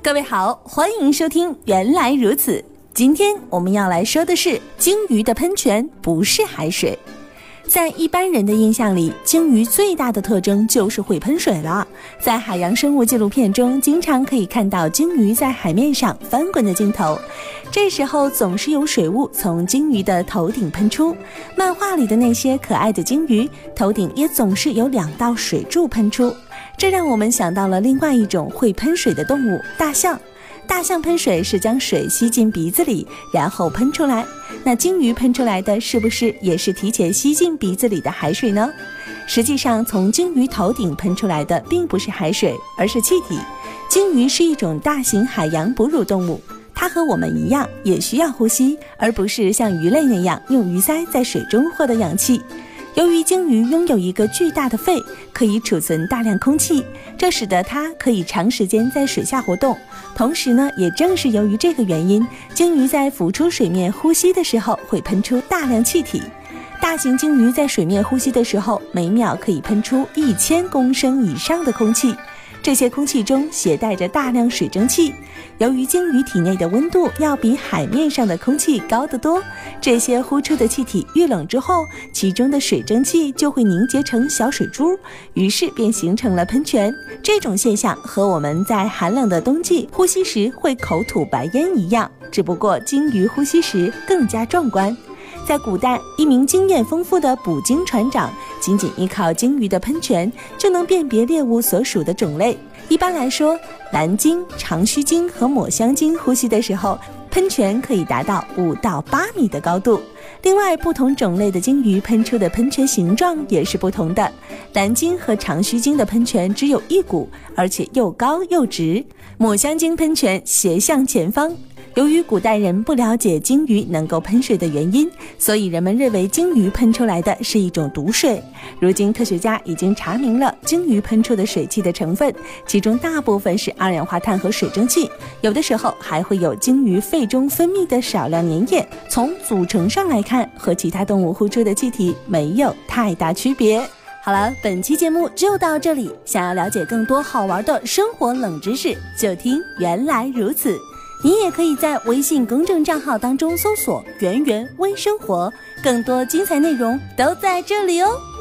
各位好，欢迎收听《原来如此》。今天我们要来说的是，鲸鱼的喷泉不是海水。在一般人的印象里，鲸鱼最大的特征就是会喷水了。在海洋生物纪录片中，经常可以看到鲸鱼在海面上翻滚的镜头，这时候总是有水雾从鲸鱼的头顶喷出。漫画里的那些可爱的鲸鱼头顶也总是有两道水柱喷出。这让我们想到了另外一种会喷水的动物——大象。大象喷水是将水吸进鼻子里，然后喷出来。那鲸鱼喷出来的是不是也是提前吸进鼻子里的海水呢？实际上，从鲸鱼头顶喷出来的并不是海水，而是气体。鲸鱼是一种大型海洋哺乳动物，它和我们一样也需要呼吸，而不是像鱼类那样用鱼鳃在水中获得氧气。由于鲸鱼拥有一个巨大的肺，可以储存大量空气，这使得它可以长时间在水下活动。同时呢，也正是由于这个原因，鲸鱼在浮出水面呼吸的时候会喷出大量气体。大型鲸鱼在水面呼吸的时候，每秒可以喷出一千公升以上的空气。这些空气中携带着大量水蒸气，由于鲸鱼体内的温度要比海面上的空气高得多，这些呼出的气体遇冷之后，其中的水蒸气就会凝结成小水珠，于是便形成了喷泉。这种现象和我们在寒冷的冬季呼吸时会口吐白烟一样，只不过鲸鱼呼吸时更加壮观。在古代，一名经验丰富的捕鲸船长，仅仅依靠鲸鱼的喷泉就能辨别猎物所属的种类。一般来说，蓝鲸、长须鲸和抹香鲸呼吸的时候，喷泉可以达到五到八米的高度。另外，不同种类的鲸鱼喷出的喷泉形状也是不同的。蓝鲸和长须鲸的喷泉只有一股，而且又高又直；抹香鲸喷泉斜向前方。由于古代人不了解鲸鱼能够喷水的原因，所以人们认为鲸鱼喷出来的是一种毒水。如今，科学家已经查明了鲸鱼喷出的水汽的成分，其中大部分是二氧化碳和水蒸气，有的时候还会有鲸鱼肺中分泌的少量粘液。从组成上来看，和其他动物呼出的气体没有太大区别。好了，本期节目就到这里。想要了解更多好玩的生活冷知识，就听原来如此。你也可以在微信公众账号当中搜索“圆圆微生活”，更多精彩内容都在这里哦。